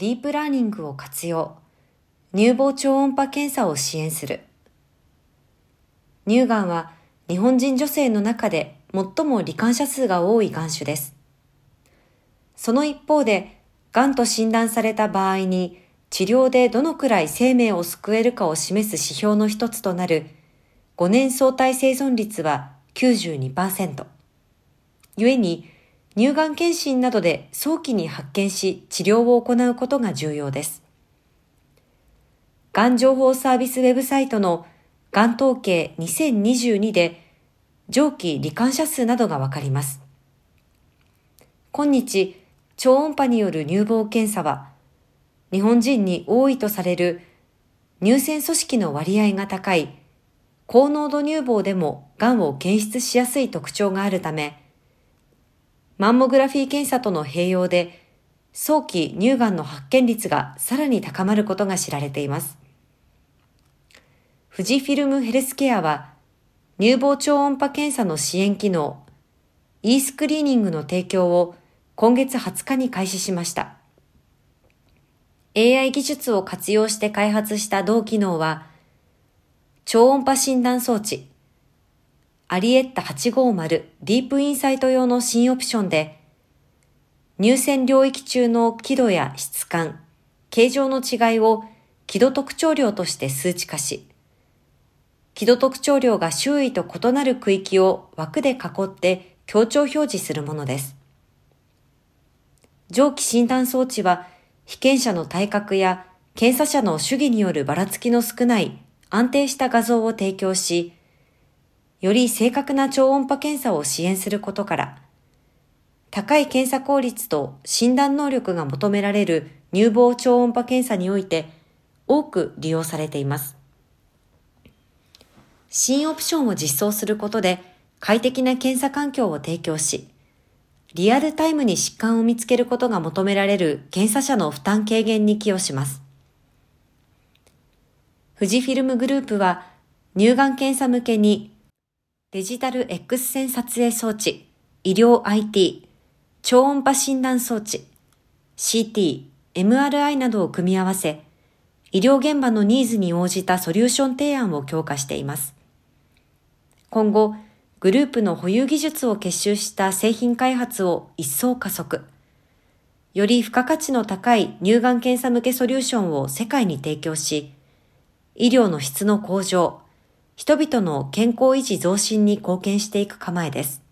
ディープラーニングを活用。乳房超音波検査を支援する。乳がんは日本人女性の中で最も罹患者数が多いがん種です。その一方で、がんと診断された場合に治療でどのくらい生命を救えるかを示す指標の一つとなる5年相対生存率は92%。故に乳がん検診などで早期に発見し治療を行うことが重要です。がん情報サービスウェブサイトのがん統計2022で上記罹患者数などがわかります。今日、超音波による乳房検査は日本人に多いとされる乳腺組織の割合が高い高濃度乳房でも癌を検出しやすい特徴があるため、マンモグラフィー検査との併用で早期乳がんの発見率がさらに高まることが知られています。富士フィルムヘルスケアは乳房超音波検査の支援機能 e スクリーニングの提供を今月20日に開始しました。AI 技術を活用して開発した同機能は超音波診断装置、アリエッタ850ディープインサイト用の新オプションで、入線領域中の輝度や質感、形状の違いを輝度特徴量として数値化し、輝度特徴量が周囲と異なる区域を枠で囲って強調表示するものです。上記診断装置は被験者の体格や検査者の主義によるばらつきの少ない安定した画像を提供し、より正確な超音波検査を支援することから、高い検査効率と診断能力が求められる乳房超音波検査において多く利用されています。新オプションを実装することで快適な検査環境を提供し、リアルタイムに疾患を見つけることが求められる検査者の負担軽減に寄与します。富士フィルムグループは乳がん検査向けにデジタル X 線撮影装置、医療 IT、超音波診断装置、CT、MRI などを組み合わせ、医療現場のニーズに応じたソリューション提案を強化しています。今後、グループの保有技術を結集した製品開発を一層加速。より付加価値の高い乳がん検査向けソリューションを世界に提供し、医療の質の向上、人々の健康維持増進に貢献していく構えです。